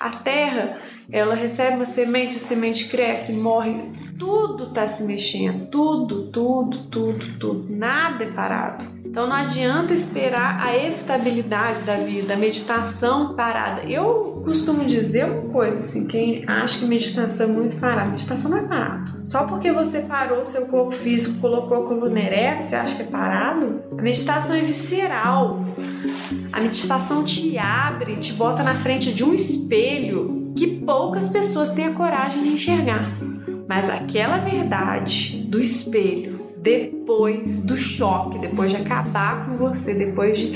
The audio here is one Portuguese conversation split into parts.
A terra, ela recebe uma semente, a semente cresce, morre, tudo está se mexendo, tudo, tudo, tudo, tudo, nada é parado. Então não adianta esperar a estabilidade da vida, a meditação parada. Eu costumo dizer uma coisa assim, quem acha que meditação é muito parada, meditação não é parado. Só porque você parou seu corpo físico, colocou a coluna você acha que é parado? A meditação é visceral. A meditação te abre, te bota na frente de um espelho que poucas pessoas têm a coragem de enxergar. Mas aquela verdade do espelho, depois do choque, depois de acabar com você, depois de.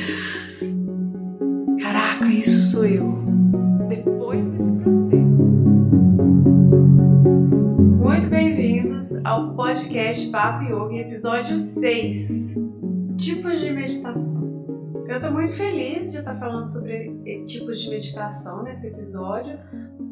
Caraca, isso sou eu. Depois desse processo. Muito bem-vindos ao podcast Papo Yoga, episódio 6 Tipos de Meditação. Eu estou muito feliz de estar falando sobre tipos de meditação nesse episódio,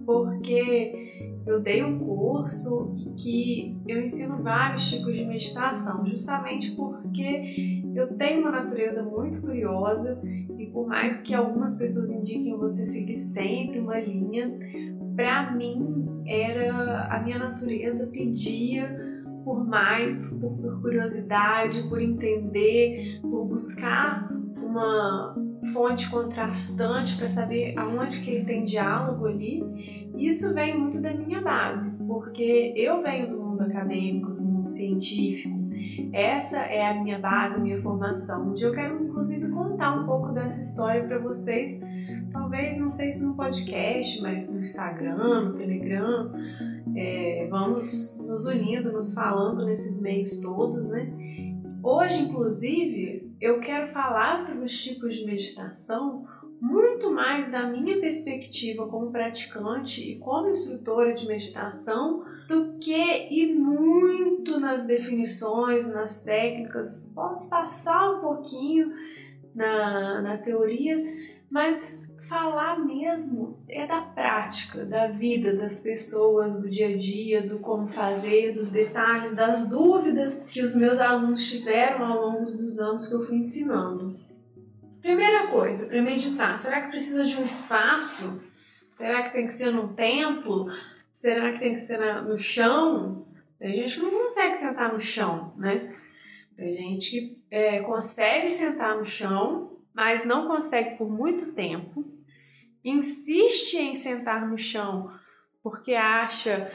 porque eu dei um curso que eu ensino vários tipos de meditação, justamente porque eu tenho uma natureza muito curiosa e por mais que algumas pessoas indiquem você seguir sempre uma linha, para mim era a minha natureza pedia por mais, por, por curiosidade, por entender, por buscar uma fonte contrastante para saber aonde que tem diálogo ali. Isso vem muito da minha base, porque eu venho do mundo acadêmico, do mundo científico. Essa é a minha base, a minha formação. Onde eu quero inclusive contar um pouco dessa história para vocês. Talvez, não sei se no podcast, mas no Instagram, no Telegram. É, vamos nos unindo, nos falando nesses meios todos, né? Hoje, inclusive, eu quero falar sobre os tipos de meditação muito mais da minha perspectiva como praticante e como instrutora de meditação do que ir muito nas definições, nas técnicas. Posso passar um pouquinho na, na teoria, mas falar mesmo é da prática, da vida das pessoas, do dia a dia, do como fazer, dos detalhes, das dúvidas que os meus alunos tiveram ao longo dos anos que eu fui ensinando. Primeira coisa, para meditar, será que precisa de um espaço? Será que tem que ser num templo? Será que tem que ser no chão? Tem gente que não consegue sentar no chão, né? Tem gente que é, consegue sentar no chão, mas não consegue por muito tempo, insiste em sentar no chão porque acha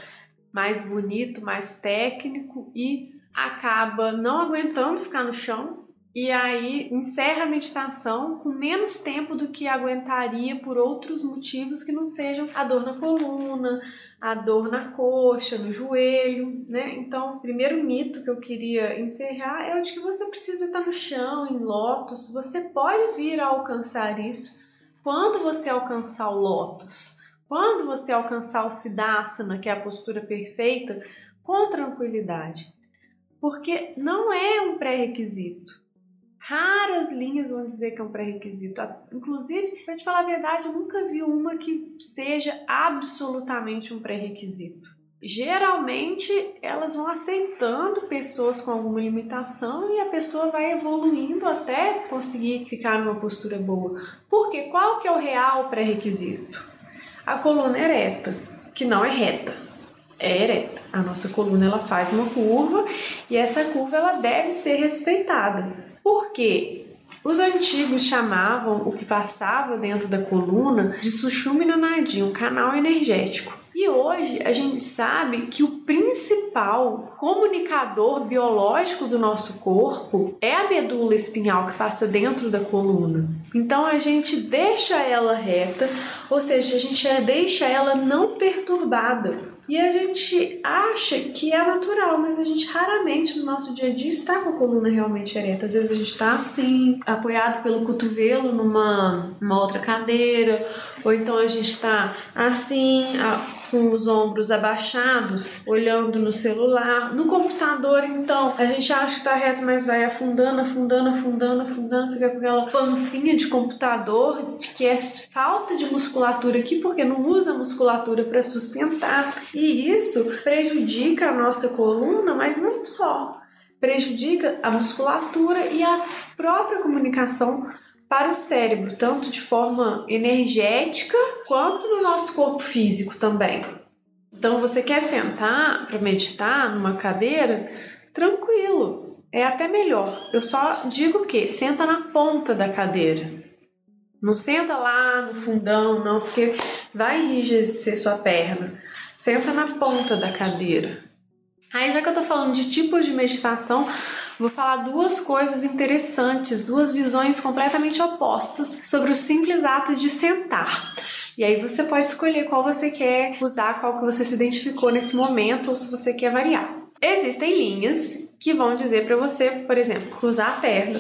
mais bonito, mais técnico e acaba não aguentando ficar no chão e aí encerra a meditação com menos tempo do que aguentaria por outros motivos que não sejam a dor na coluna, a dor na coxa, no joelho, né? Então, o primeiro mito que eu queria encerrar é o de que você precisa estar no chão, em lótus. Você pode vir a alcançar isso quando você alcançar o lótus. Quando você alcançar o Siddhasana, que é a postura perfeita, com tranquilidade. Porque não é um pré-requisito. Raras linhas vão dizer que é um pré-requisito. Inclusive, para te falar a verdade, eu nunca vi uma que seja absolutamente um pré-requisito. Geralmente, elas vão aceitando pessoas com alguma limitação e a pessoa vai evoluindo até conseguir ficar numa postura boa. Porque qual que é o real pré-requisito? A coluna ereta, que não é reta, é ereta. A nossa coluna ela faz uma curva e essa curva ela deve ser respeitada. Porque os antigos chamavam o que passava dentro da coluna de Sushumna Nadi, um canal energético. E hoje a gente sabe que o principal comunicador biológico do nosso corpo é a medula espinhal que passa dentro da coluna. Então a gente deixa ela reta, ou seja, a gente deixa ela não perturbada. E a gente acha que é natural, mas a gente raramente no nosso dia a dia está com a coluna realmente ereta. Às vezes a gente está assim, apoiado pelo cotovelo numa uma outra cadeira, ou então a gente está assim, com os ombros abaixados, olhando no celular. No computador, então, a gente acha que está reto, mas vai afundando, afundando, afundando, afundando, fica com aquela pancinha de computador, que é falta de musculatura aqui, porque não usa musculatura para sustentar. E isso prejudica a nossa coluna, mas não só. Prejudica a musculatura e a própria comunicação para o cérebro, tanto de forma energética quanto no nosso corpo físico também. Então, você quer sentar para meditar numa cadeira? Tranquilo, é até melhor. Eu só digo que senta na ponta da cadeira. Não senta lá no fundão, não, porque vai enrijecer sua perna. Senta na ponta da cadeira. Aí, já que eu tô falando de tipos de meditação, vou falar duas coisas interessantes, duas visões completamente opostas sobre o simples ato de sentar. E aí você pode escolher qual você quer usar, qual que você se identificou nesse momento ou se você quer variar. Existem linhas que vão dizer para você, por exemplo, cruzar a perna,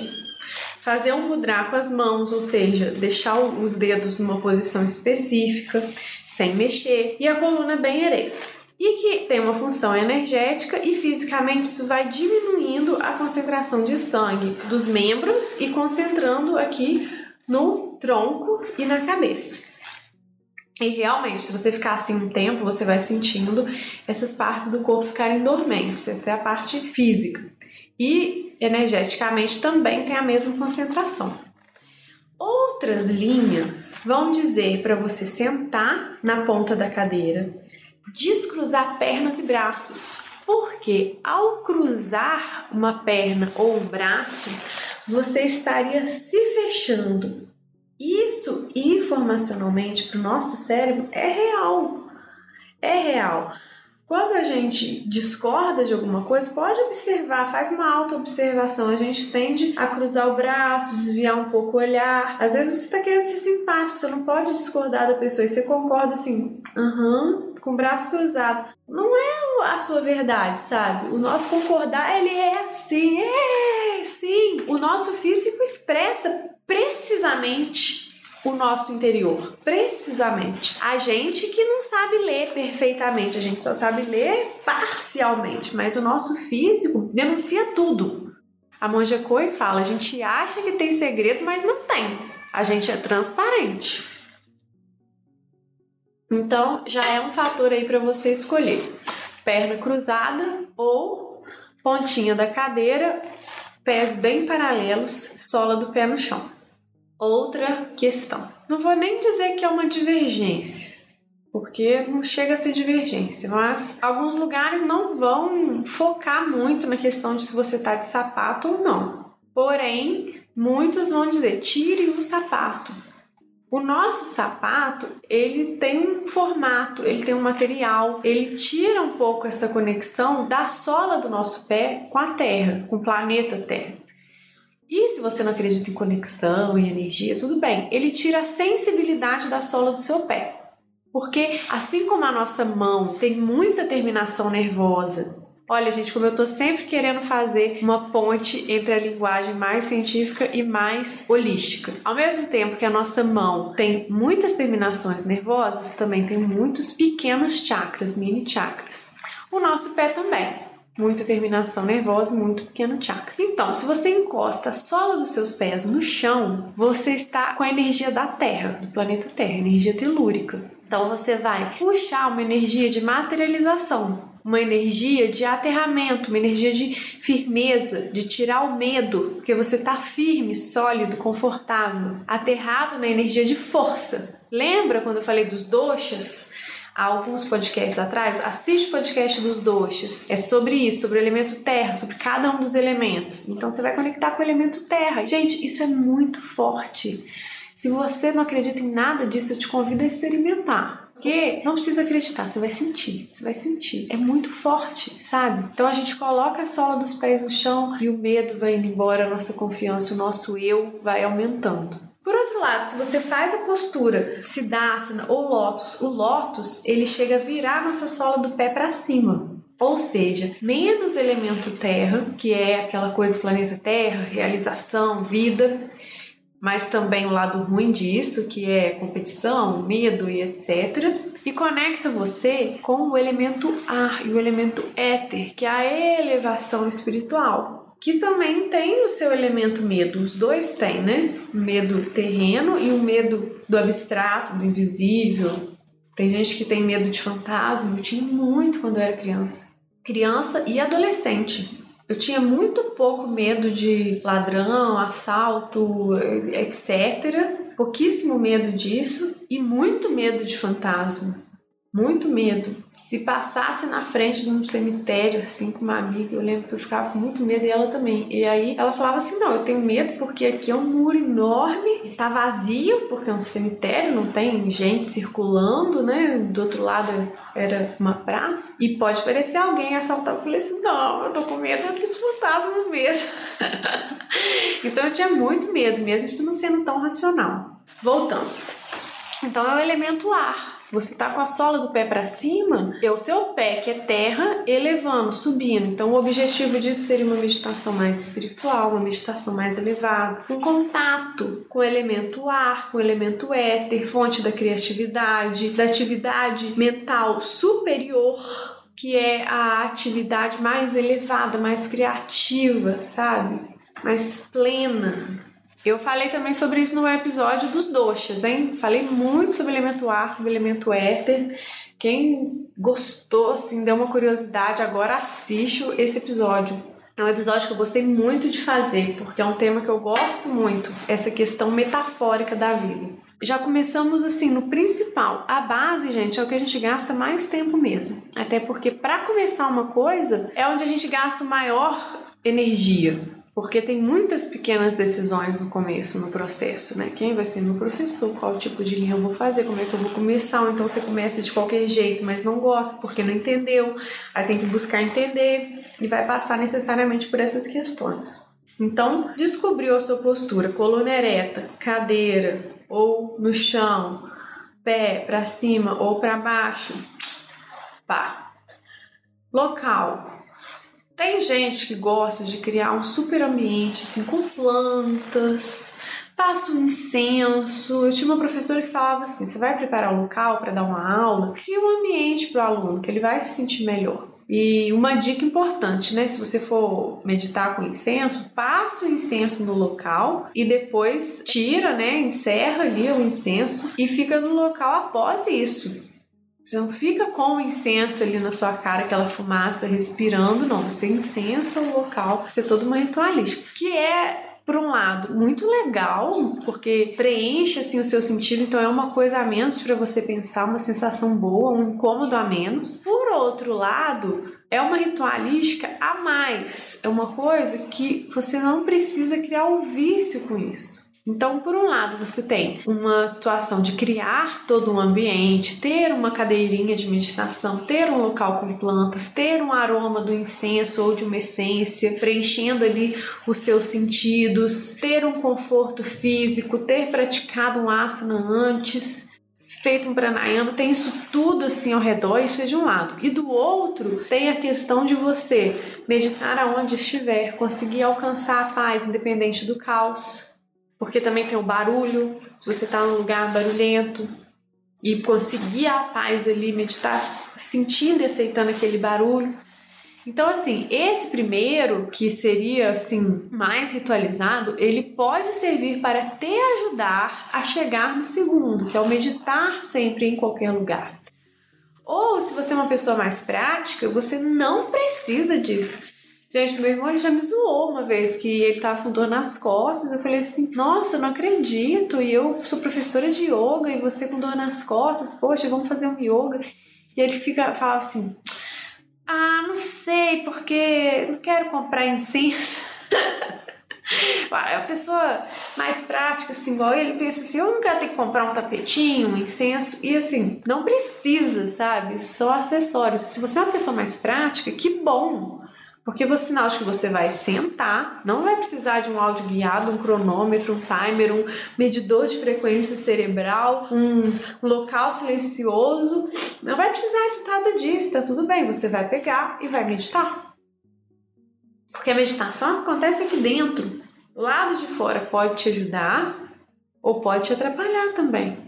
fazer um mudra com as mãos, ou seja, deixar os dedos numa posição específica, sem mexer, e a coluna bem ereta e que tem uma função energética e fisicamente isso vai diminuindo a concentração de sangue dos membros e concentrando aqui no tronco e na cabeça. E realmente, se você ficar assim um tempo, você vai sentindo essas partes do corpo ficarem dormentes. Essa é a parte física. E energeticamente também tem a mesma concentração. Outras linhas vão dizer para você sentar na ponta da cadeira, descruzar pernas e braços. Porque ao cruzar uma perna ou um braço, você estaria se fechando isso informacionalmente para o nosso cérebro é real. É real. Quando a gente discorda de alguma coisa, pode observar, faz uma auto-observação. A gente tende a cruzar o braço, desviar um pouco o olhar. Às vezes você está querendo ser simpático, você não pode discordar da pessoa e você concorda assim, aham, com o braço cruzado. Não é a sua verdade, sabe? O nosso concordar, ele é assim, é sim. O nosso físico expressa precisamente o nosso interior. Precisamente. A gente que não sabe ler perfeitamente, a gente só sabe ler parcialmente, mas o nosso físico denuncia tudo. A Monja Coen fala: a gente acha que tem segredo, mas não tem. A gente é transparente. Então, já é um fator aí para você escolher: perna cruzada ou pontinha da cadeira, pés bem paralelos, sola do pé no chão. Outra questão. Não vou nem dizer que é uma divergência, porque não chega a ser divergência, mas alguns lugares não vão focar muito na questão de se você está de sapato ou não. Porém, muitos vão dizer: tire o sapato. O nosso sapato, ele tem um formato, ele tem um material, ele tira um pouco essa conexão da sola do nosso pé com a terra, com o planeta Terra. E se você não acredita em conexão e energia, tudo bem. Ele tira a sensibilidade da sola do seu pé. Porque assim como a nossa mão tem muita terminação nervosa, Olha, gente, como eu tô sempre querendo fazer uma ponte entre a linguagem mais científica e mais holística. Ao mesmo tempo que a nossa mão tem muitas terminações nervosas, também tem muitos pequenos chakras, mini chakras. O nosso pé também muita terminação nervosa muito pequeno chakra. Então, se você encosta a sola dos seus pés no chão, você está com a energia da Terra, do planeta Terra, energia telúrica. Então você vai puxar uma energia de materialização, uma energia de aterramento, uma energia de firmeza, de tirar o medo, porque você está firme, sólido, confortável, aterrado na energia de força. Lembra quando eu falei dos doshas? há alguns podcasts atrás, assiste o podcast dos doxas. É sobre isso, sobre o elemento terra, sobre cada um dos elementos. Então você vai conectar com o elemento terra. Gente, isso é muito forte. Se você não acredita em nada disso, eu te convido a experimentar. Porque não precisa acreditar, você vai sentir, você vai sentir. É muito forte, sabe? Então a gente coloca a sola dos pés no chão e o medo vai indo embora, a nossa confiança, o nosso eu vai aumentando. Por outro lado, se você faz a postura Siddhasana ou Lotus, o Lotus ele chega a virar a nossa sola do pé para cima. Ou seja, menos elemento terra, que é aquela coisa planeta Terra, realização, vida, mas também o lado ruim disso, que é competição, medo e etc. E conecta você com o elemento ar e o elemento éter, que é a elevação espiritual que também tem o seu elemento medo. Os dois têm, né? Medo terreno e o medo do abstrato, do invisível. Tem gente que tem medo de fantasma. Eu tinha muito quando eu era criança. Criança e adolescente. Eu tinha muito pouco medo de ladrão, assalto, etc. Pouquíssimo medo disso e muito medo de fantasma muito medo. Se passasse na frente de um cemitério, assim, com uma amiga, eu lembro que eu ficava com muito medo e ela também. E aí ela falava assim: não, eu tenho medo porque aqui é um muro enorme, tá vazio, porque é um cemitério, não tem gente circulando, né? Do outro lado era uma praça, e pode parecer alguém assaltar. Eu falei assim: não, eu tô com medo dos fantasmas mesmo. então eu tinha muito medo, mesmo isso não sendo tão racional. Voltando. Então é o elemento ar você tá com a sola do pé para cima, é o seu pé que é terra elevando, subindo. Então o objetivo disso seria uma meditação mais espiritual, uma meditação mais elevada, um contato com o elemento ar, com o elemento éter, fonte da criatividade, da atividade mental superior que é a atividade mais elevada, mais criativa, sabe? Mais plena. Eu falei também sobre isso no episódio dos doxas, hein? Falei muito sobre elemento ar, sobre elemento éter. Quem gostou, assim, deu uma curiosidade, agora assiste esse episódio. É um episódio que eu gostei muito de fazer, porque é um tema que eu gosto muito, essa questão metafórica da vida. Já começamos assim no principal. A base, gente, é o que a gente gasta mais tempo mesmo. Até porque para começar uma coisa é onde a gente gasta maior energia porque tem muitas pequenas decisões no começo, no processo, né? Quem vai ser meu professor? Qual tipo de linha eu vou fazer? Como é que eu vou começar? Ou então você começa de qualquer jeito, mas não gosta porque não entendeu. Aí tem que buscar entender e vai passar necessariamente por essas questões. Então, descobriu a sua postura, coluna ereta, cadeira ou no chão, pé para cima ou para baixo. Pá. Local, tem gente que gosta de criar um super ambiente assim com plantas, passa um incenso. Eu tinha uma professora que falava assim: você vai preparar um local para dar uma aula, cria um ambiente para o aluno que ele vai se sentir melhor. E uma dica importante, né? Se você for meditar com incenso, passa o incenso no local e depois tira, né? Encerra ali o incenso e fica no local após isso. Você não fica com o incenso ali na sua cara, aquela fumaça respirando, não. Você incensa o local, você é toda uma ritualística. Que é por um lado, muito legal, porque preenche assim o seu sentido, então é uma coisa a menos para você pensar, uma sensação boa, um incômodo a menos. Por outro lado, é uma ritualística a mais, é uma coisa que você não precisa criar um vício com isso. Então, por um lado, você tem uma situação de criar todo um ambiente, ter uma cadeirinha de meditação, ter um local com plantas, ter um aroma do incenso ou de uma essência, preenchendo ali os seus sentidos, ter um conforto físico, ter praticado um asana antes, feito um pranayama, tem isso tudo assim ao redor, isso é de um lado. E do outro, tem a questão de você meditar aonde estiver, conseguir alcançar a paz independente do caos porque também tem o barulho, se você está num lugar barulhento e conseguir a paz ali, meditar sentindo e aceitando aquele barulho. Então, assim, esse primeiro, que seria assim mais ritualizado, ele pode servir para te ajudar a chegar no segundo, que é o meditar sempre em qualquer lugar. Ou se você é uma pessoa mais prática, você não precisa disso. Gente, meu irmão ele já me zoou uma vez que ele tava com dor nas costas. Eu falei assim: Nossa, não acredito. E eu sou professora de yoga e você com dor nas costas. Poxa, vamos fazer um yoga. E ele fica, fala assim: Ah, não sei, porque não quero comprar incenso. A pessoa mais prática, assim, igual ele, pensa assim: eu não quero ter que comprar um tapetinho, um incenso. E assim, não precisa, sabe? São acessórios. Se você é uma pessoa mais prática, que bom. Porque o sinal de que você vai sentar, não vai precisar de um áudio guiado, um cronômetro, um timer, um medidor de frequência cerebral, um local silencioso. Não vai precisar de nada disso, tá tudo bem. Você vai pegar e vai meditar. Porque a meditação acontece aqui dentro. Lado de fora pode te ajudar ou pode te atrapalhar também.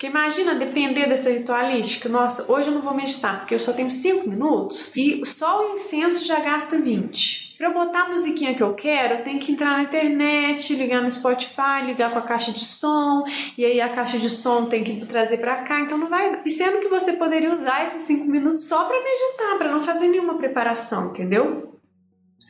Porque imagina depender dessa ritualística. Nossa, hoje eu não vou meditar porque eu só tenho 5 minutos e só o incenso já gasta 20. Para eu botar a musiquinha que eu quero, eu tenho que entrar na internet, ligar no Spotify, ligar com a caixa de som, e aí a caixa de som tem que trazer para cá, então não vai. E sendo que você poderia usar esses 5 minutos só para meditar, para não fazer nenhuma preparação, entendeu?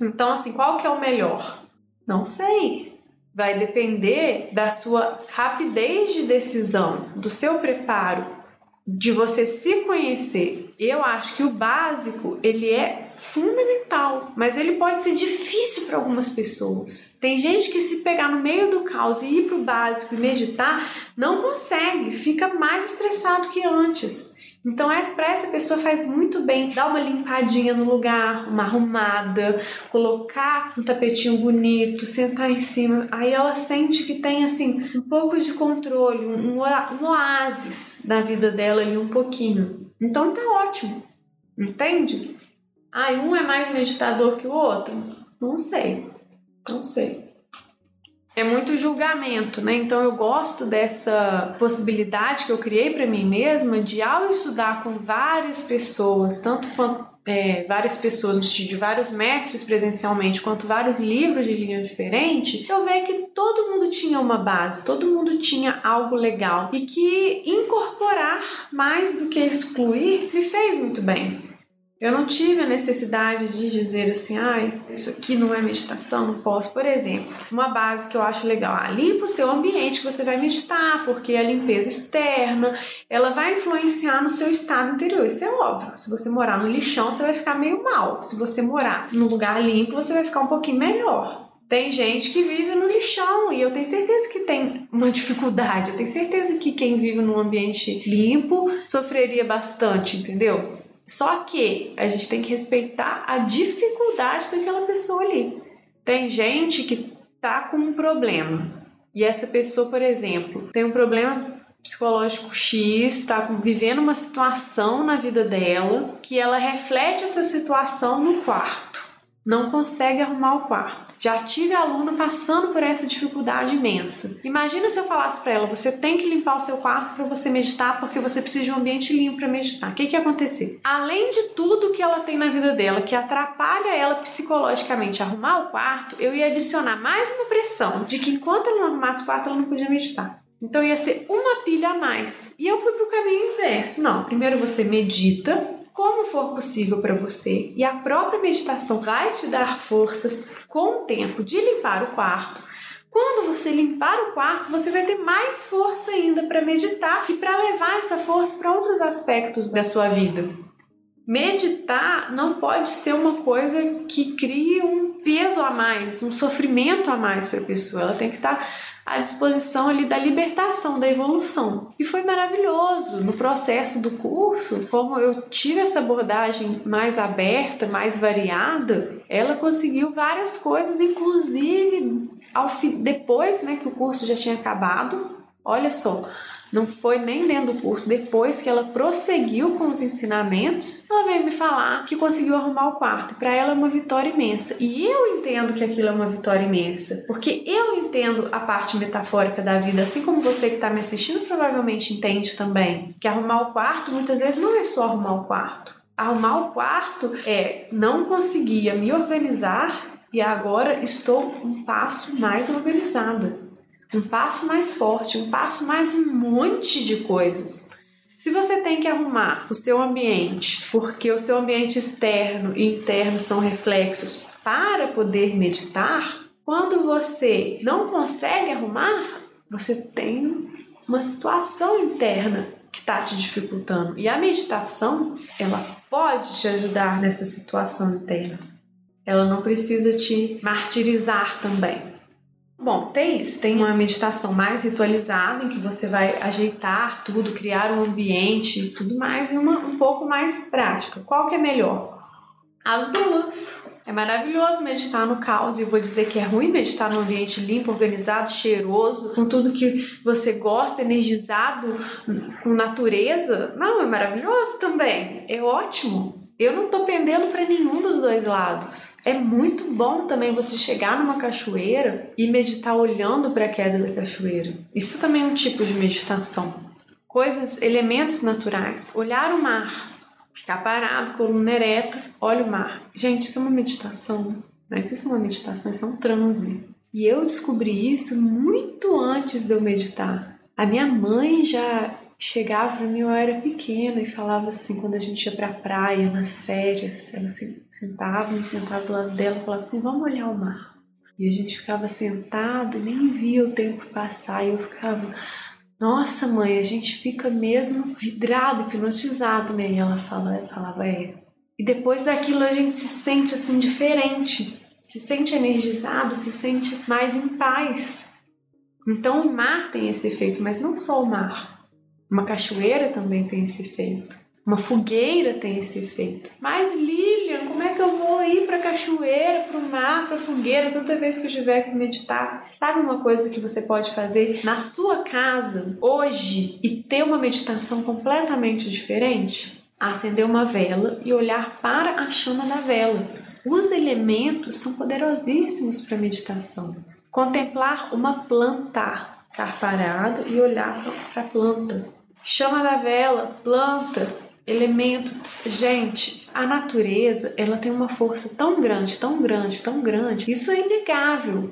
Então, assim, qual que é o melhor? Não sei. Vai depender da sua rapidez de decisão, do seu preparo, de você se conhecer. Eu acho que o básico, ele é fundamental, mas ele pode ser difícil para algumas pessoas. Tem gente que se pegar no meio do caos e ir para o básico e meditar, não consegue, fica mais estressado que antes. Então, para essa pessoa faz muito bem dar uma limpadinha no lugar, uma arrumada, colocar um tapetinho bonito, sentar em cima. Aí ela sente que tem assim um pouco de controle, um, um oásis na vida dela ali, um pouquinho. Então tá ótimo, entende? Ah, um é mais meditador que o outro? Não sei, não sei é muito julgamento, né? Então eu gosto dessa possibilidade que eu criei para mim mesma de ao estudar com várias pessoas, tanto quanto é, várias pessoas no sentido de vários mestres presencialmente, quanto vários livros de linha diferente, eu vejo que todo mundo tinha uma base, todo mundo tinha algo legal e que incorporar mais do que excluir me fez muito bem. Eu não tive a necessidade de dizer assim, ai, isso aqui não é meditação, não posso. Por exemplo, uma base que eu acho legal, ah, limpa o seu ambiente que você vai meditar, porque a limpeza externa, ela vai influenciar no seu estado interior, isso é óbvio. Se você morar no lixão, você vai ficar meio mal. Se você morar num lugar limpo, você vai ficar um pouquinho melhor. Tem gente que vive no lixão e eu tenho certeza que tem uma dificuldade. Eu tenho certeza que quem vive num ambiente limpo sofreria bastante, entendeu? Só que a gente tem que respeitar a dificuldade daquela pessoa ali. Tem gente que tá com um problema e essa pessoa, por exemplo, tem um problema psicológico X, está vivendo uma situação na vida dela que ela reflete essa situação no quarto. Não consegue arrumar o quarto. Já tive aluno passando por essa dificuldade imensa. Imagina se eu falasse para ela: você tem que limpar o seu quarto para você meditar, porque você precisa de um ambiente limpo para meditar. O que, que ia acontecer? Além de tudo que ela tem na vida dela, que atrapalha ela psicologicamente arrumar o quarto, eu ia adicionar mais uma pressão de que enquanto ela não arrumasse o quarto, ela não podia meditar. Então ia ser uma pilha a mais. E eu fui pro caminho inverso. Não, primeiro você medita, como for possível para você, e a própria meditação vai te dar forças com o tempo de limpar o quarto. Quando você limpar o quarto, você vai ter mais força ainda para meditar e para levar essa força para outros aspectos da sua vida. Meditar não pode ser uma coisa que crie um peso a mais, um sofrimento a mais para a pessoa. Ela tem que estar à disposição ali da libertação, da evolução. E foi maravilhoso no processo do curso, como eu tive essa abordagem mais aberta, mais variada, ela conseguiu várias coisas, inclusive ao depois, né, que o curso já tinha acabado. Olha só, não foi nem dentro do curso, depois que ela prosseguiu com os ensinamentos, ela veio me falar que conseguiu arrumar o quarto. Para ela é uma vitória imensa. E eu entendo que aquilo é uma vitória imensa, porque eu entendo a parte metafórica da vida, assim como você que está me assistindo provavelmente entende também. Que arrumar o quarto muitas vezes não é só arrumar o quarto. Arrumar o quarto é não conseguia me organizar e agora estou um passo mais organizada um passo mais forte, um passo mais um monte de coisas. Se você tem que arrumar o seu ambiente, porque o seu ambiente externo e interno são reflexos para poder meditar, quando você não consegue arrumar, você tem uma situação interna que está te dificultando. E a meditação, ela pode te ajudar nessa situação interna. Ela não precisa te martirizar também. Bom, tem isso. Tem uma meditação mais ritualizada, em que você vai ajeitar tudo, criar um ambiente e tudo mais, e uma um pouco mais prática. Qual que é melhor? As duas. É maravilhoso meditar no caos e eu vou dizer que é ruim meditar num ambiente limpo, organizado, cheiroso, com tudo que você gosta, energizado, com natureza. Não, é maravilhoso também. É ótimo. Eu não tô pendendo para nenhum dos dois lados. É muito bom também você chegar numa cachoeira e meditar olhando para a queda da cachoeira. Isso também é um tipo de meditação. Coisas, elementos naturais. Olhar o mar, ficar parado, coluna ereta, olha o mar. Gente, isso é uma meditação. Mas isso é uma meditação, isso é um transe. E eu descobri isso muito antes de eu meditar. A minha mãe já chegava para mim, eu era pequena, e falava assim, quando a gente ia pra praia, nas férias, ela assim, Sentava, me sentava do lado dela e falava assim: vamos olhar o mar. E a gente ficava sentado e nem via o tempo passar. E eu ficava, nossa mãe, a gente fica mesmo vidrado, hipnotizado, né? E ela fala, falava, é. E depois daquilo a gente se sente assim diferente, se sente energizado, se sente mais em paz. Então o mar tem esse efeito, mas não só o mar. Uma cachoeira também tem esse efeito. Uma fogueira tem esse efeito. Mas Lilian, como é que eu vou ir para cachoeira, para o mar, para fogueira toda vez que eu tiver que meditar? Sabe uma coisa que você pode fazer na sua casa hoje e ter uma meditação completamente diferente? Acender uma vela e olhar para a chama da vela. Os elementos são poderosíssimos para meditação. Contemplar uma planta, ficar parado e olhar para a planta. Chama da vela, planta, elementos. Gente, a natureza, ela tem uma força tão grande, tão grande, tão grande. Isso é inegável.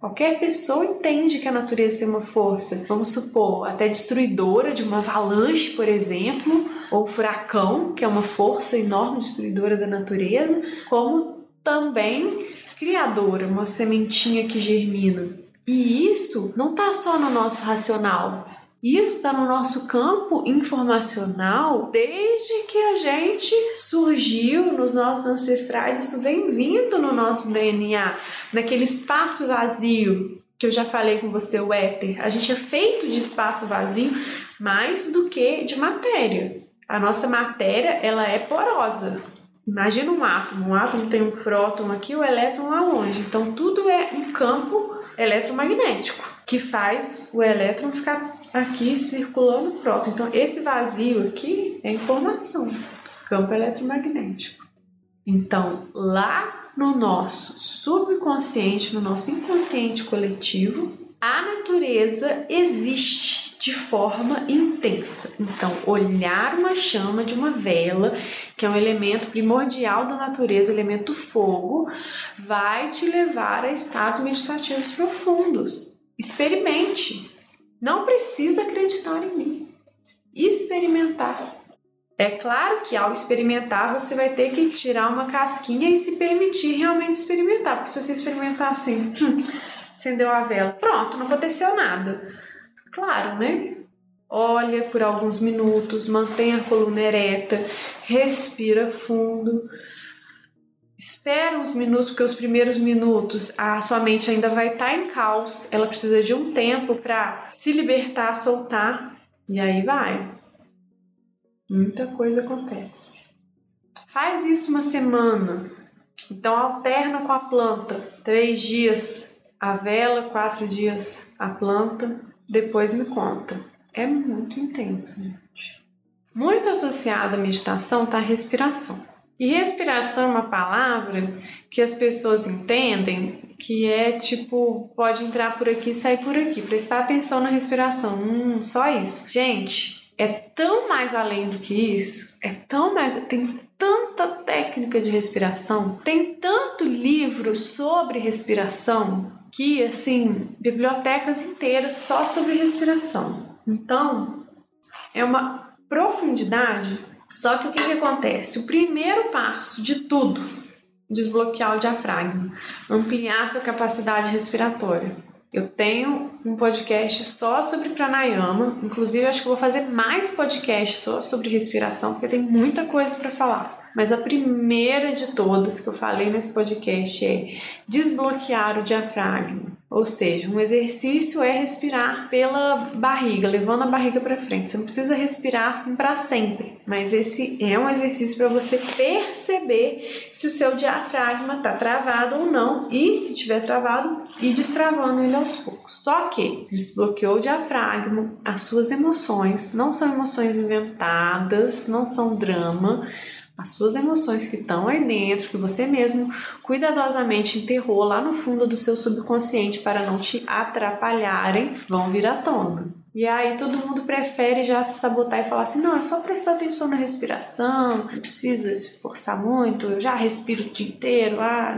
Qualquer pessoa entende que a natureza tem uma força, vamos supor, até destruidora de uma avalanche, por exemplo, ou furacão, que é uma força enorme destruidora da natureza, como também criadora, uma sementinha que germina. E isso não está só no nosso racional, isso está no nosso campo informacional desde que a gente surgiu nos nossos ancestrais. Isso vem vindo no nosso DNA, naquele espaço vazio que eu já falei com você, o éter. A gente é feito de espaço vazio mais do que de matéria. A nossa matéria ela é porosa. Imagina um átomo. Um átomo tem um próton aqui, o elétron lá longe. Então tudo é um campo eletromagnético que faz o elétron ficar aqui circulando o próton. Então, esse vazio aqui é informação, campo eletromagnético. Então, lá no nosso subconsciente, no nosso inconsciente coletivo, a natureza existe de forma intensa. Então, olhar uma chama de uma vela, que é um elemento primordial da natureza, elemento fogo, vai te levar a estados meditativos profundos. Experimente. Não precisa acreditar em mim. Experimentar. É claro que ao experimentar você vai ter que tirar uma casquinha e se permitir realmente experimentar. Porque se você experimentar assim, hum, acendeu a vela, pronto, não aconteceu nada. Claro, né? Olha por alguns minutos, mantenha a coluna ereta, respira fundo Espera uns minutos, porque os primeiros minutos a sua mente ainda vai estar tá em caos, ela precisa de um tempo para se libertar, soltar, e aí vai. Muita coisa acontece. Faz isso uma semana. Então alterna com a planta. Três dias a vela, quatro dias a planta. Depois me conta. É muito intenso, gente. Muito associada à meditação está a respiração. E respiração é uma palavra que as pessoas entendem que é tipo, pode entrar por aqui e sair por aqui. Prestar atenção na respiração. Hum, só isso. Gente, é tão mais além do que isso. É tão mais. Tem tanta técnica de respiração. Tem tanto livro sobre respiração que, assim, bibliotecas inteiras só sobre respiração. Então, é uma profundidade só que o que, que acontece? O primeiro passo de tudo, desbloquear o diafragma, ampliar sua capacidade respiratória. Eu tenho um podcast só sobre pranayama, inclusive acho que vou fazer mais podcasts só sobre respiração, porque tem muita coisa para falar. Mas a primeira de todas que eu falei nesse podcast é desbloquear o diafragma. Ou seja, um exercício é respirar pela barriga, levando a barriga para frente. Você não precisa respirar assim para sempre, mas esse é um exercício para você perceber se o seu diafragma está travado ou não e se estiver travado, ir destravando ele aos poucos. Só que desbloqueou o diafragma, as suas emoções não são emoções inventadas, não são drama as suas emoções que estão aí dentro, que você mesmo cuidadosamente enterrou lá no fundo do seu subconsciente para não te atrapalharem, vão vir à tona. E aí todo mundo prefere já se sabotar e falar assim: não, é só prestar atenção na respiração, não precisa se forçar muito, eu já respiro o dia inteiro, ah,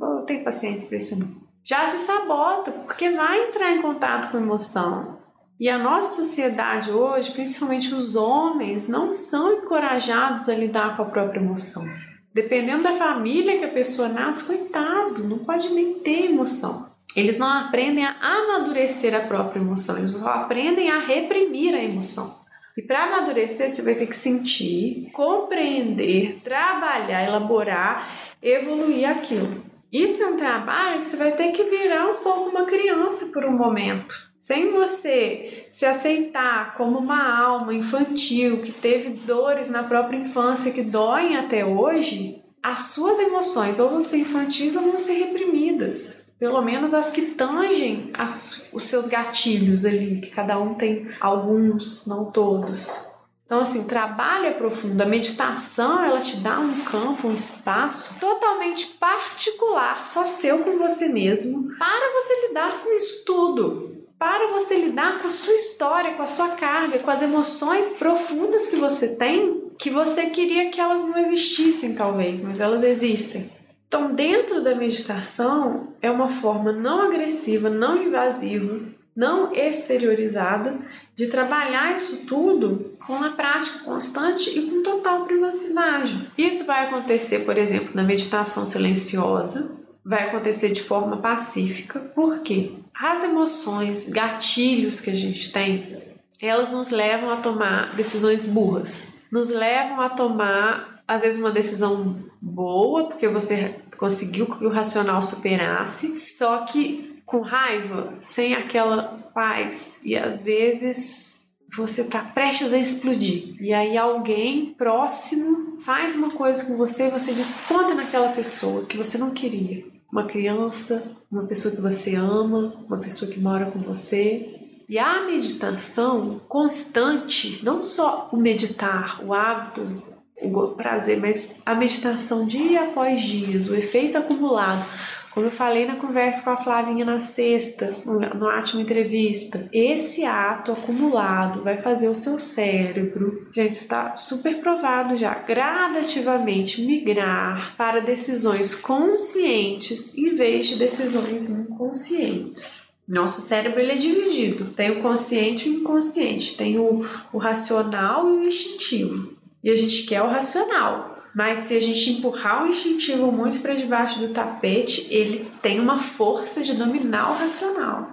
não tenho paciência para isso não. Já se sabota, porque vai entrar em contato com emoção. E a nossa sociedade hoje, principalmente os homens, não são encorajados a lidar com a própria emoção. Dependendo da família que a pessoa nasce, coitado, não pode nem ter emoção. Eles não aprendem a amadurecer a própria emoção, eles só aprendem a reprimir a emoção. E para amadurecer, você vai ter que sentir, compreender, trabalhar, elaborar, evoluir aquilo. Isso é um trabalho que você vai ter que virar um pouco uma criança por um momento. Sem você se aceitar como uma alma infantil que teve dores na própria infância que doem até hoje, as suas emoções ou vão ser infantis ou vão ser reprimidas. Pelo menos as que tangem as, os seus gatilhos ali, que cada um tem alguns, não todos. Então, assim, o trabalho é profundo. A meditação, ela te dá um campo, um espaço totalmente particular, só seu com você mesmo, para você lidar com isso tudo. Para você lidar com a sua história, com a sua carga, com as emoções profundas que você tem, que você queria que elas não existissem, talvez, mas elas existem. Então, dentro da meditação, é uma forma não agressiva, não invasiva, não exteriorizada de trabalhar isso tudo com a prática constante e com total privacidade. Isso vai acontecer, por exemplo, na meditação silenciosa, vai acontecer de forma pacífica, porque as emoções, gatilhos que a gente tem, elas nos levam a tomar decisões burras, nos levam a tomar às vezes uma decisão boa, porque você conseguiu que o racional superasse, só que com raiva, sem aquela paz. E às vezes você tá prestes a explodir. E aí alguém próximo faz uma coisa com você e você desconta naquela pessoa que você não queria. Uma criança, uma pessoa que você ama, uma pessoa que mora com você. E a meditação constante, não só o meditar, o hábito, o prazer, mas a meditação dia após dia, o efeito acumulado como eu falei na conversa com a Flavinha na sexta, no Atma Entrevista, esse ato acumulado vai fazer o seu cérebro, gente, está super provado já, gradativamente migrar para decisões conscientes em vez de decisões inconscientes. Nosso cérebro ele é dividido, tem o consciente e o inconsciente, tem o, o racional e o instintivo. E a gente quer o racional, mas se a gente empurrar o instintivo muito para debaixo do tapete, ele tem uma força de dominar o racional.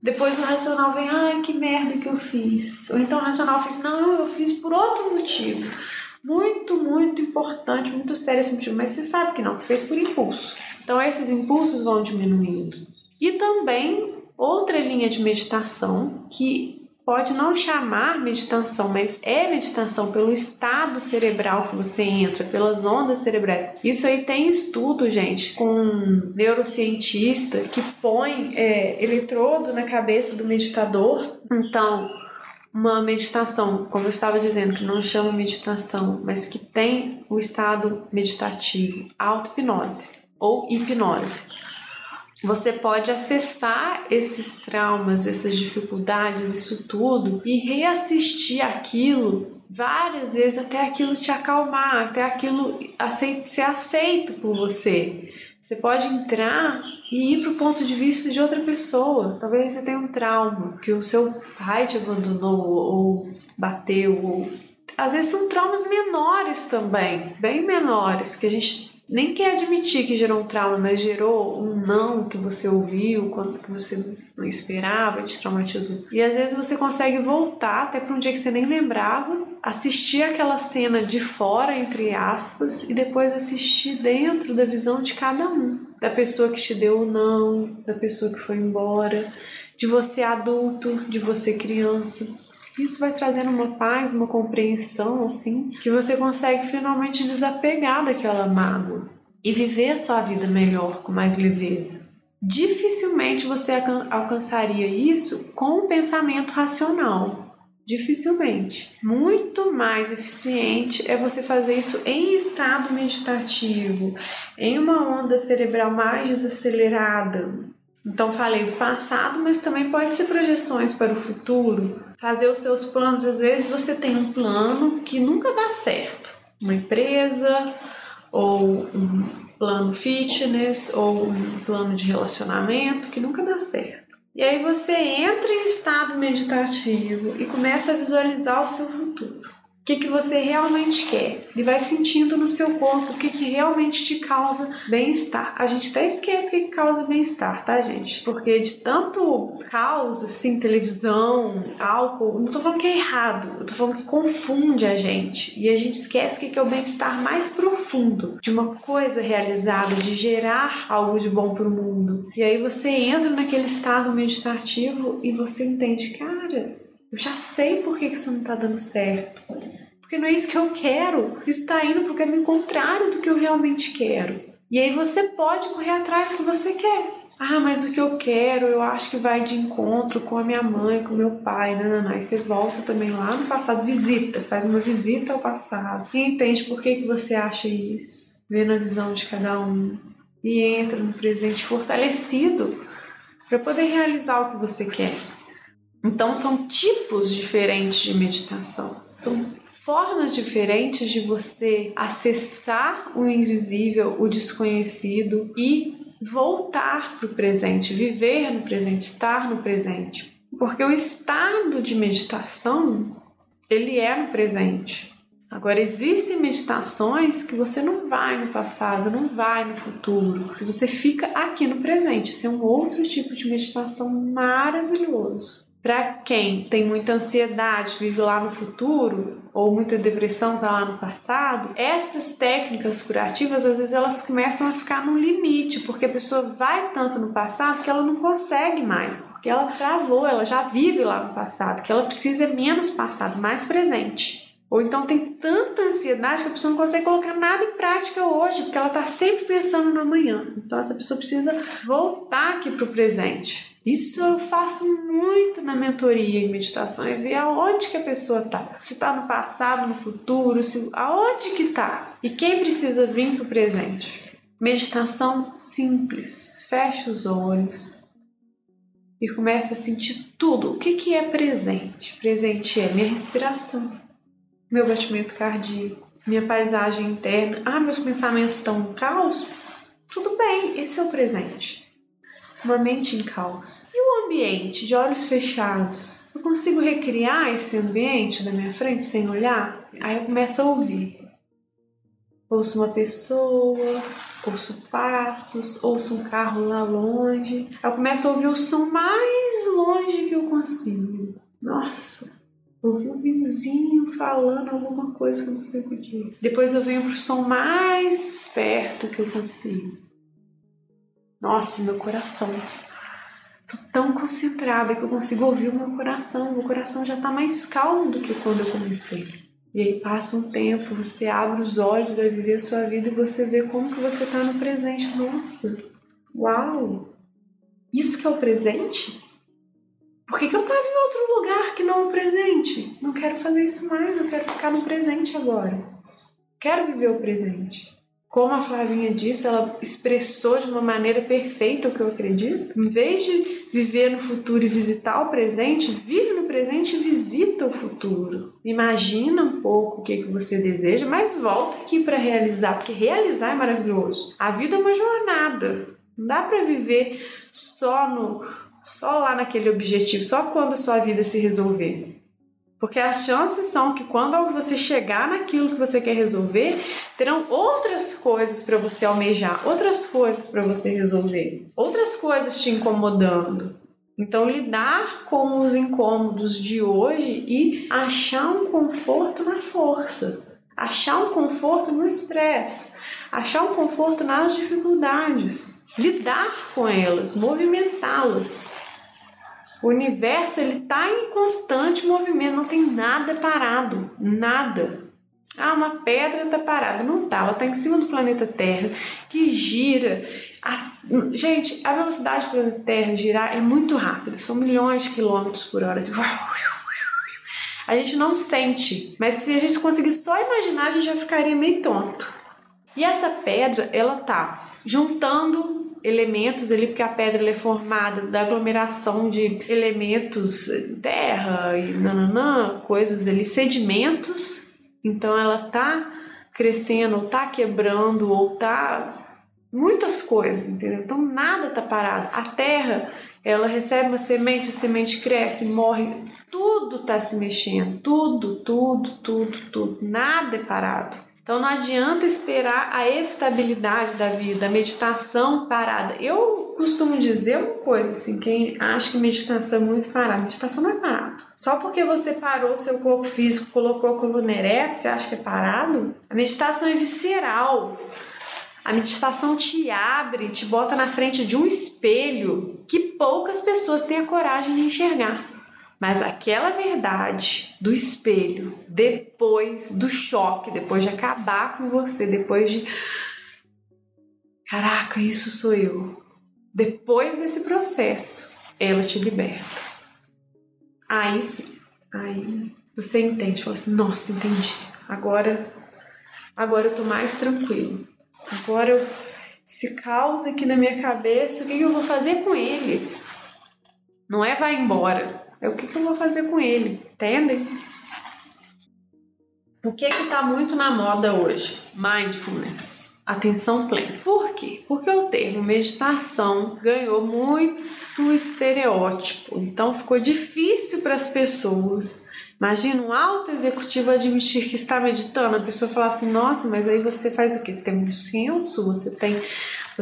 Depois o racional vem, ai que merda que eu fiz. Ou então o racional fez, não, eu fiz por outro motivo. Muito, muito importante, muito sério esse motivo. Mas você sabe que não, você fez por impulso. Então esses impulsos vão diminuindo. E também outra linha de meditação que pode não chamar meditação, mas é meditação pelo estado cerebral que você entra, pelas ondas cerebrais. Isso aí tem estudo, gente, com um neurocientista que põe é, eletrodo na cabeça do meditador. Então, uma meditação, como eu estava dizendo, que não chama meditação, mas que tem o estado meditativo, auto-hipnose ou hipnose você pode acessar esses traumas, essas dificuldades, isso tudo e reassistir aquilo várias vezes até aquilo te acalmar, até aquilo ser aceito por você. Você pode entrar e ir para o ponto de vista de outra pessoa. Talvez você tenha um trauma, que o seu pai te abandonou ou bateu. Ou... Às vezes são traumas menores também, bem menores, que a gente nem quer admitir que gerou um trauma, mas gerou um não que você ouviu, quando que você não esperava, te traumatizou. E às vezes você consegue voltar até para um dia que você nem lembrava, assistir aquela cena de fora, entre aspas, e depois assistir dentro da visão de cada um. Da pessoa que te deu o não, da pessoa que foi embora, de você adulto, de você criança. Isso vai trazendo uma paz, uma compreensão, assim, que você consegue finalmente desapegar daquela mágoa e viver a sua vida melhor, com mais leveza. Dificilmente você alcançaria isso com um pensamento racional. Dificilmente. Muito mais eficiente é você fazer isso em estado meditativo, em uma onda cerebral mais desacelerada. Então, falei do passado, mas também pode ser projeções para o futuro, fazer os seus planos. Às vezes você tem um plano que nunca dá certo. Uma empresa, ou um plano fitness, ou um plano de relacionamento que nunca dá certo. E aí você entra em estado meditativo e começa a visualizar o seu futuro. O que, que você realmente quer e vai sentindo no seu corpo o que, que realmente te causa bem-estar. A gente até esquece o que, que causa bem-estar, tá, gente? Porque de tanto caos, assim, televisão, álcool, não tô falando que é errado, eu tô falando que confunde a gente e a gente esquece o que, que é o bem-estar mais profundo de uma coisa realizada, de gerar algo de bom pro mundo. E aí você entra naquele estado meditativo e você entende, cara, eu já sei por que isso não tá dando certo. Porque não é isso que eu quero. Isso está indo para o caminho contrário do que eu realmente quero. E aí você pode correr atrás do que você quer. Ah, mas o que eu quero, eu acho que vai de encontro com a minha mãe, com o meu pai, não. Aí você volta também lá no passado, visita, faz uma visita ao passado e entende por que, que você acha isso. Vê na visão de cada um e entra no presente fortalecido para poder realizar o que você quer. Então são tipos diferentes de meditação. São formas diferentes de você acessar o invisível, o desconhecido e voltar para o presente, viver no presente, estar no presente. Porque o estado de meditação, ele é no presente. Agora, existem meditações que você não vai no passado, não vai no futuro, que você fica aqui no presente. Esse é um outro tipo de meditação maravilhoso. Para quem tem muita ansiedade, vive lá no futuro, ou muita depressão está lá no passado, essas técnicas curativas às vezes elas começam a ficar no limite, porque a pessoa vai tanto no passado que ela não consegue mais, porque ela travou, ela já vive lá no passado, que ela precisa menos passado, mais presente. Ou então tem tanta ansiedade que a pessoa não consegue colocar nada em prática hoje, porque ela está sempre pensando no amanhã. Então essa pessoa precisa voltar aqui para o presente. Isso eu faço muito na mentoria em meditação, é ver aonde que a pessoa tá. Se tá no passado, no futuro, se, aonde que tá. E quem precisa vir pro presente. Meditação simples. Fecha os olhos e começa a sentir tudo. O que, que é presente? Presente é minha respiração, meu batimento cardíaco, minha paisagem interna. Ah, meus pensamentos estão no caos? Tudo bem, esse é o presente uma mente em caos. E o ambiente, de olhos fechados? Eu consigo recriar esse ambiente da minha frente sem olhar? Aí eu começo a ouvir. Ouço uma pessoa, ouço passos, ouço um carro lá longe. Aí eu começo a ouvir o som mais longe que eu consigo. Nossa, ouvi o vizinho falando alguma coisa que eu não sei o que. Depois eu venho pro som mais perto que eu consigo. Nossa, meu coração. Tô tão concentrada que eu consigo ouvir o meu coração. Meu coração já tá mais calmo do que quando eu comecei. E aí passa um tempo, você abre os olhos, vai viver a sua vida e você vê como que você tá no presente. Nossa, uau! Isso que é o presente? Por que, que eu tava em outro lugar que não o presente? Não quero fazer isso mais, eu quero ficar no presente agora. Quero viver o presente como a Flavinha disse, ela expressou de uma maneira perfeita o que eu acredito. Em vez de viver no futuro e visitar o presente, vive no presente e visita o futuro. Imagina um pouco o que, que você deseja, mas volta aqui para realizar, porque realizar é maravilhoso. A vida é uma jornada. Não dá para viver só no só lá naquele objetivo, só quando a sua vida se resolver. Porque as chances são que quando você chegar naquilo que você quer resolver, terão outras coisas para você almejar, outras coisas para você resolver, outras coisas te incomodando. Então, lidar com os incômodos de hoje e achar um conforto na força, achar um conforto no estresse, achar um conforto nas dificuldades, lidar com elas, movimentá-las. O universo ele está em constante movimento, não tem nada parado, nada. Ah, uma pedra está parada, não está, ela está em cima do planeta Terra que gira. A, gente, a velocidade do planeta Terra girar é muito rápida, são milhões de quilômetros por hora. Assim, a gente não sente, mas se a gente conseguir só imaginar, a gente já ficaria meio tonto. E essa pedra, ela tá juntando elementos ali, porque a pedra é formada da aglomeração de elementos, terra e nananã, coisas ali, sedimentos. Então ela tá crescendo, ou tá quebrando, ou tá muitas coisas, entendeu? Então nada tá parado. A terra ela recebe uma semente, a semente cresce, morre, tudo está se mexendo, tudo, tudo, tudo, tudo, nada é parado. Então não adianta esperar a estabilidade da vida, a meditação parada. Eu costumo dizer uma coisa assim, quem acha que meditação é muito parada, meditação não é parado. Só porque você parou seu corpo físico, colocou a coluna ereta, você acha que é parado? A meditação é visceral. A meditação te abre, te bota na frente de um espelho que poucas pessoas têm a coragem de enxergar. Mas aquela verdade do espelho, depois do choque, depois de acabar com você, depois de. Caraca, isso sou eu. Depois desse processo, ela te liberta. Aí sim, aí você entende, fala assim: nossa, entendi. Agora, agora eu tô mais tranquilo. Agora eu, se causa aqui na minha cabeça, o que, eu vou fazer com ele? Não é vai embora, é o que, que eu vou fazer com ele, entendem? O que que tá muito na moda hoje? Mindfulness, atenção plena. Por quê? Porque o termo meditação ganhou muito estereótipo, então ficou difícil para as pessoas Imagina um alto executivo admitir que está meditando, a pessoa falar assim, nossa, mas aí você faz o quê? Você tem um senso, você tem.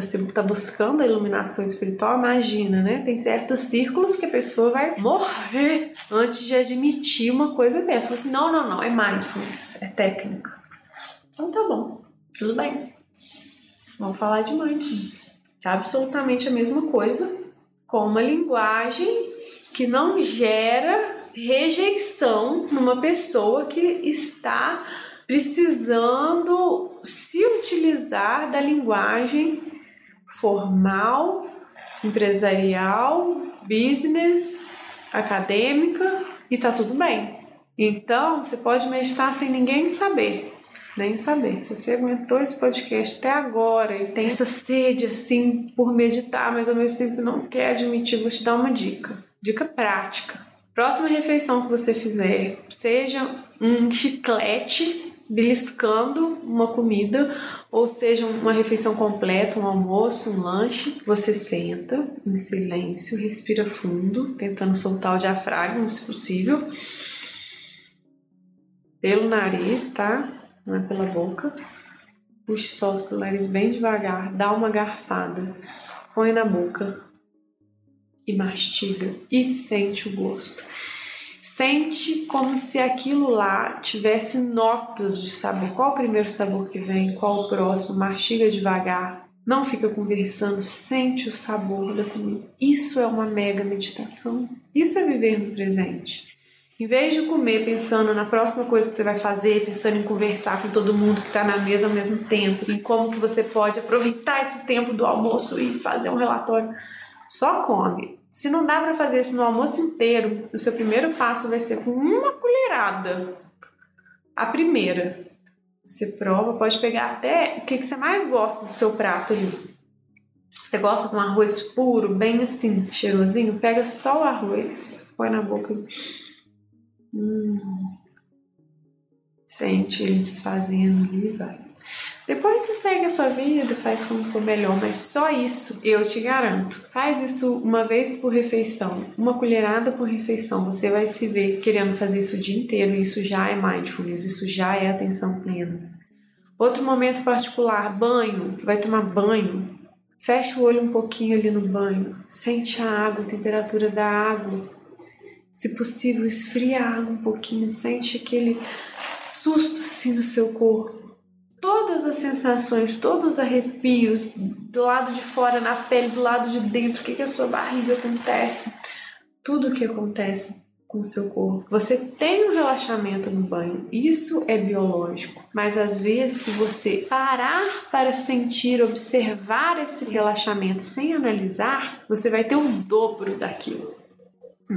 Você está buscando a iluminação espiritual, imagina, né? Tem certos círculos que a pessoa vai morrer antes de admitir uma coisa dessa. Você assim, não, não, não, é mindfulness, é técnica. Então tá bom, tudo bem. Vamos falar de mindfulness. É absolutamente a mesma coisa, com uma linguagem que não gera rejeição numa pessoa que está precisando se utilizar da linguagem formal, empresarial, business, acadêmica e tá tudo bem. Então, você pode meditar sem ninguém saber, nem saber. Se você aguentou esse podcast até agora e tem essa sede assim por meditar, mas ao mesmo tempo não quer admitir, vou te dar uma dica. Dica prática Próxima refeição que você fizer, seja um chiclete beliscando uma comida, ou seja, uma refeição completa, um almoço, um lanche, você senta em silêncio, respira fundo, tentando soltar o diafragma, se possível, pelo nariz, tá? Não é pela boca. Puxe, solta pelo nariz bem devagar, dá uma garfada, põe na boca, e mastiga e sente o gosto. Sente como se aquilo lá tivesse notas de sabor. Qual o primeiro sabor que vem? Qual o próximo? Mastiga devagar. Não fica conversando, sente o sabor da comida. Isso é uma mega meditação. Isso é viver no presente. Em vez de comer pensando na próxima coisa que você vai fazer, pensando em conversar com todo mundo que está na mesa ao mesmo tempo, em como que você pode aproveitar esse tempo do almoço e fazer um relatório, só come. Se não dá para fazer isso no almoço inteiro, o seu primeiro passo vai ser com uma colherada. A primeira. Você prova, pode pegar até o que, você mais gosta do seu prato ali. Você gosta de um arroz puro, bem assim, cheirosinho? Pega só o arroz, põe na boca. Hum. Sente ele desfazendo ali, vai. Depois você segue a sua vida, faz como for melhor, mas só isso eu te garanto. Faz isso uma vez por refeição, uma colherada por refeição. Você vai se ver querendo fazer isso o dia inteiro. Isso já é mindfulness, isso já é atenção plena. Outro momento particular, banho. Vai tomar banho. Fecha o olho um pouquinho ali no banho. Sente a água, a temperatura da água. Se possível, esfria a água um pouquinho. Sente aquele susto assim no seu corpo todas as sensações, todos os arrepios, do lado de fora, na pele, do lado de dentro, o que, que a sua barriga acontece, tudo o que acontece com o seu corpo. Você tem um relaxamento no banho, isso é biológico, mas às vezes, se você parar para sentir, observar esse relaxamento sem analisar, você vai ter o dobro daquilo.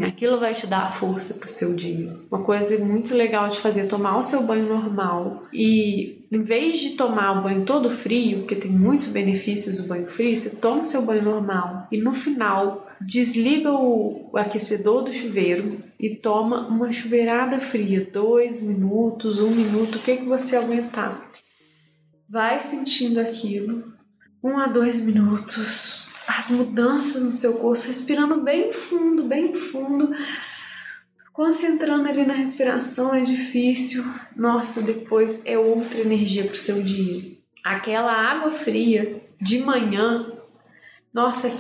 Aquilo vai te dar força pro seu dia. Uma coisa muito legal de fazer é tomar o seu banho normal e em vez de tomar o banho todo frio, porque tem muitos benefícios do banho frio, você toma o seu banho normal e no final desliga o aquecedor do chuveiro e toma uma chuveirada fria, dois minutos, um minuto, o que que você aguentar. Vai sentindo aquilo, um a dois minutos, as mudanças no seu corpo, respirando bem fundo, bem fundo. Concentrando ali na respiração é difícil. Nossa, depois é outra energia pro seu dia. Aquela água fria de manhã, nossa,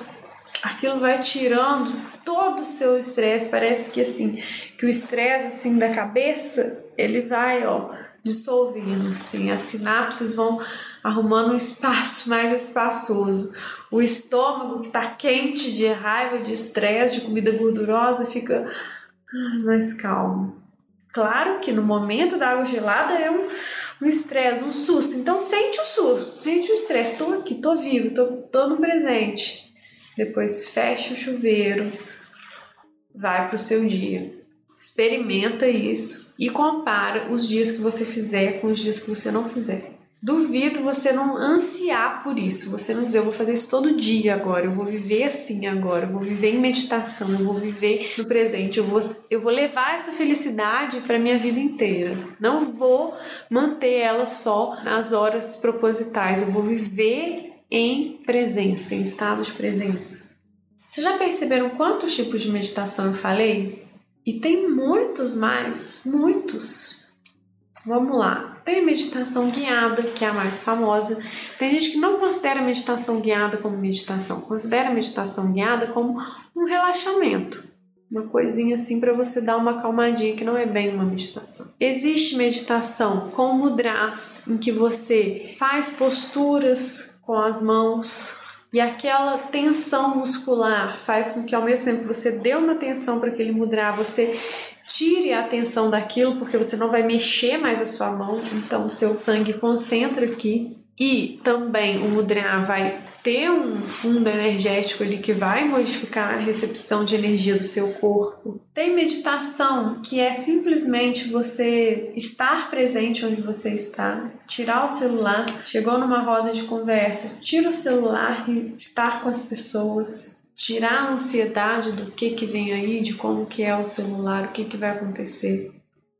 aquilo vai tirando todo o seu estresse. Parece que assim, que o estresse assim da cabeça, ele vai, ó, dissolvendo, assim, as sinapses vão arrumando um espaço mais espaçoso. O estômago que está quente de raiva, de estresse, de comida gordurosa, fica mais calmo. Claro que no momento da água gelada é um estresse, um, um, susto. Então sente o susto, sente o estresse. Estou aqui, estou vivo, estou tô no presente. Depois fecha o chuveiro, vai para o seu dia. Experimenta isso e compara os dias que você fizer com os dias que você não fizer. Duvido você não ansiar por isso, você não dizer eu vou fazer isso todo dia agora, eu vou viver assim agora, eu vou viver em meditação, eu vou viver no presente, eu vou, eu vou levar essa felicidade para minha vida inteira. Não vou manter ela só nas horas propositais, eu vou viver em presença, em estado de presença. Vocês já perceberam quantos tipos de meditação eu falei? E tem muitos mais, muitos. Vamos lá. Tem a meditação guiada, que é a mais famosa. Tem gente que não considera a meditação guiada como meditação, considera a meditação guiada como um relaxamento. Uma coisinha assim para você dar uma calmadinha, que não é bem uma meditação. Existe meditação com mudras, em que você faz posturas com as mãos, e aquela tensão muscular faz com que ao mesmo tempo que você dê uma tensão para aquele mudra, você tire a atenção daquilo, porque você não vai mexer mais a sua mão, então o seu sangue concentra aqui. E também o mudra vai ter um fundo energético ali que vai modificar a recepção de energia do seu corpo. Tem meditação que é simplesmente você estar presente onde você está, tirar o celular, chegou numa roda de conversa, tira o celular e estar com as pessoas, tirar a ansiedade do que que vem aí, de como que é o celular, o que que vai acontecer.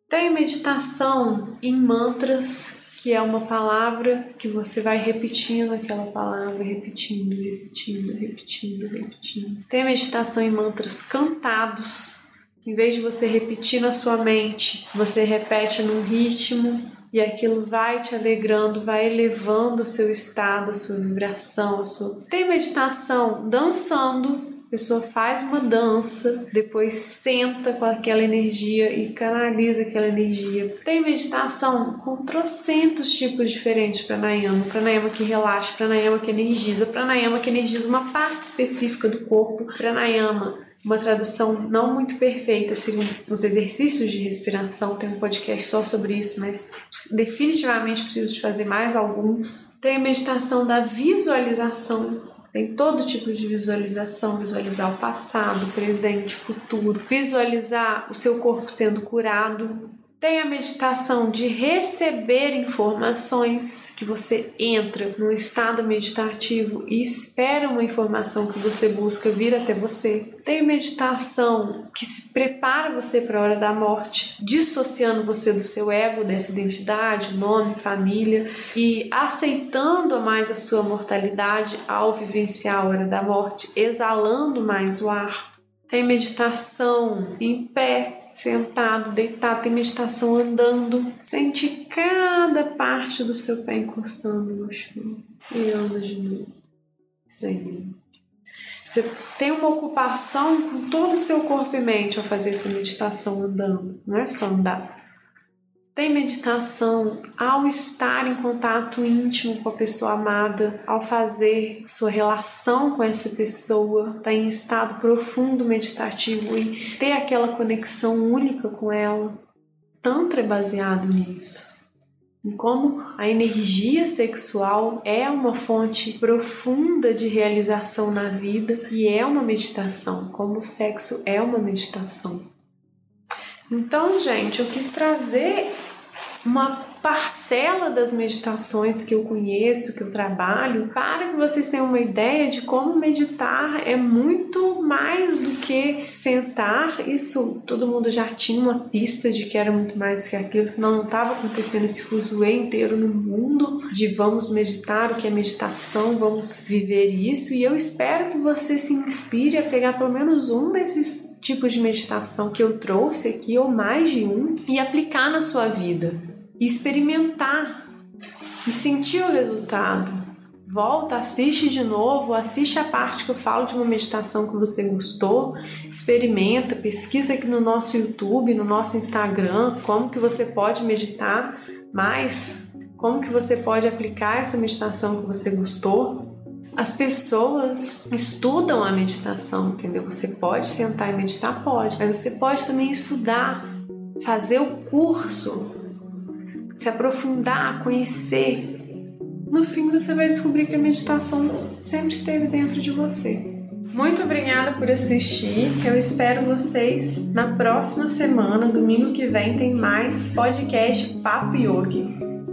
Tem meditação em mantras, que é uma palavra que você vai repetindo aquela palavra, repetindo, repetindo, repetindo, repetindo. Tem meditação em mantras cantados, que em vez de você repetir na sua mente, você repete num ritmo e aquilo vai te alegrando, vai elevando o seu estado, a sua vibração, a sua. Tem meditação dançando. A pessoa faz uma dança, depois senta com aquela energia e canaliza aquela energia. Tem meditação com trocentos tipos diferentes para pranayama. Pranayama que relaxa, pranayama que energiza, pranayama que energiza uma parte específica do corpo, pranayama uma tradução não muito perfeita segundo os exercícios de respiração. Tem um podcast só sobre isso, mas definitivamente preciso de fazer mais alguns. Tem a meditação da visualização. Tem todo tipo de visualização, visualizar o passado, presente, futuro, visualizar o seu corpo sendo curado, tem a meditação de receber informações, que você entra num estado meditativo e espera uma informação que você busca vir até você. Tem meditação que se prepara você para a hora da morte, dissociando você do seu ego, dessa identidade, nome, família e aceitando mais a sua mortalidade ao vivenciar a hora da morte, exalando mais o ar tem meditação em pé, sentado, deitado, tem meditação andando. Sente cada parte do seu pé encostando no chão e anda de novo. Sem. Você tem uma ocupação com todo o seu corpo e mente ao fazer essa meditação andando, não é só andar. Tem meditação ao estar em contato íntimo com a pessoa amada, ao fazer sua relação com essa pessoa, estar tá em estado profundo meditativo e ter aquela conexão única com ela. Tantra é baseado nisso. Em como a energia sexual é uma fonte profunda de realização na vida e é uma meditação, como o sexo é uma meditação. Então, gente, eu quis trazer uma parcela das meditações que eu conheço, que eu trabalho, para que vocês tenham uma ideia de como meditar é muito mais do que sentar. Isso todo mundo já tinha uma pista de que era muito mais que aquilo, senão não estava acontecendo esse fuzuê inteiro no mundo de vamos meditar, o que é meditação, vamos viver isso. E eu espero que você se inspire a pegar pelo menos um desses tipos de meditação que eu trouxe aqui, ou mais de um, e aplicar na sua vida. Experimentar e sentir o resultado. Volta, assiste de novo, assiste a parte que eu falo de uma meditação que você gostou, experimenta, pesquisa aqui no nosso YouTube, no nosso Instagram, como que você pode meditar mais, como que você pode aplicar essa meditação que você gostou as pessoas estudam a meditação, entendeu? Você pode sentar e meditar, pode, mas você pode também estudar, fazer o curso, se aprofundar, conhecer. No fim, você vai descobrir que a meditação sempre esteve dentro de você. Muito obrigada por assistir. Eu espero vocês na próxima semana, domingo que vem, tem mais podcast Papo Yogi.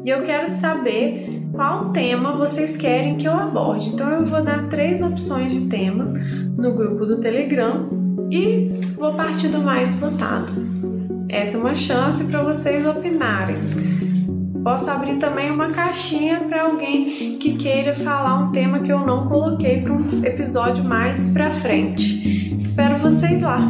E eu quero saber qual tema vocês querem que eu aborde. Então eu vou dar três opções de tema no grupo do Telegram e vou partir do mais votado. Essa é uma chance para vocês opinarem. Posso abrir também uma caixinha para alguém que queira falar um tema que eu não coloquei para um episódio mais para frente. Espero vocês lá.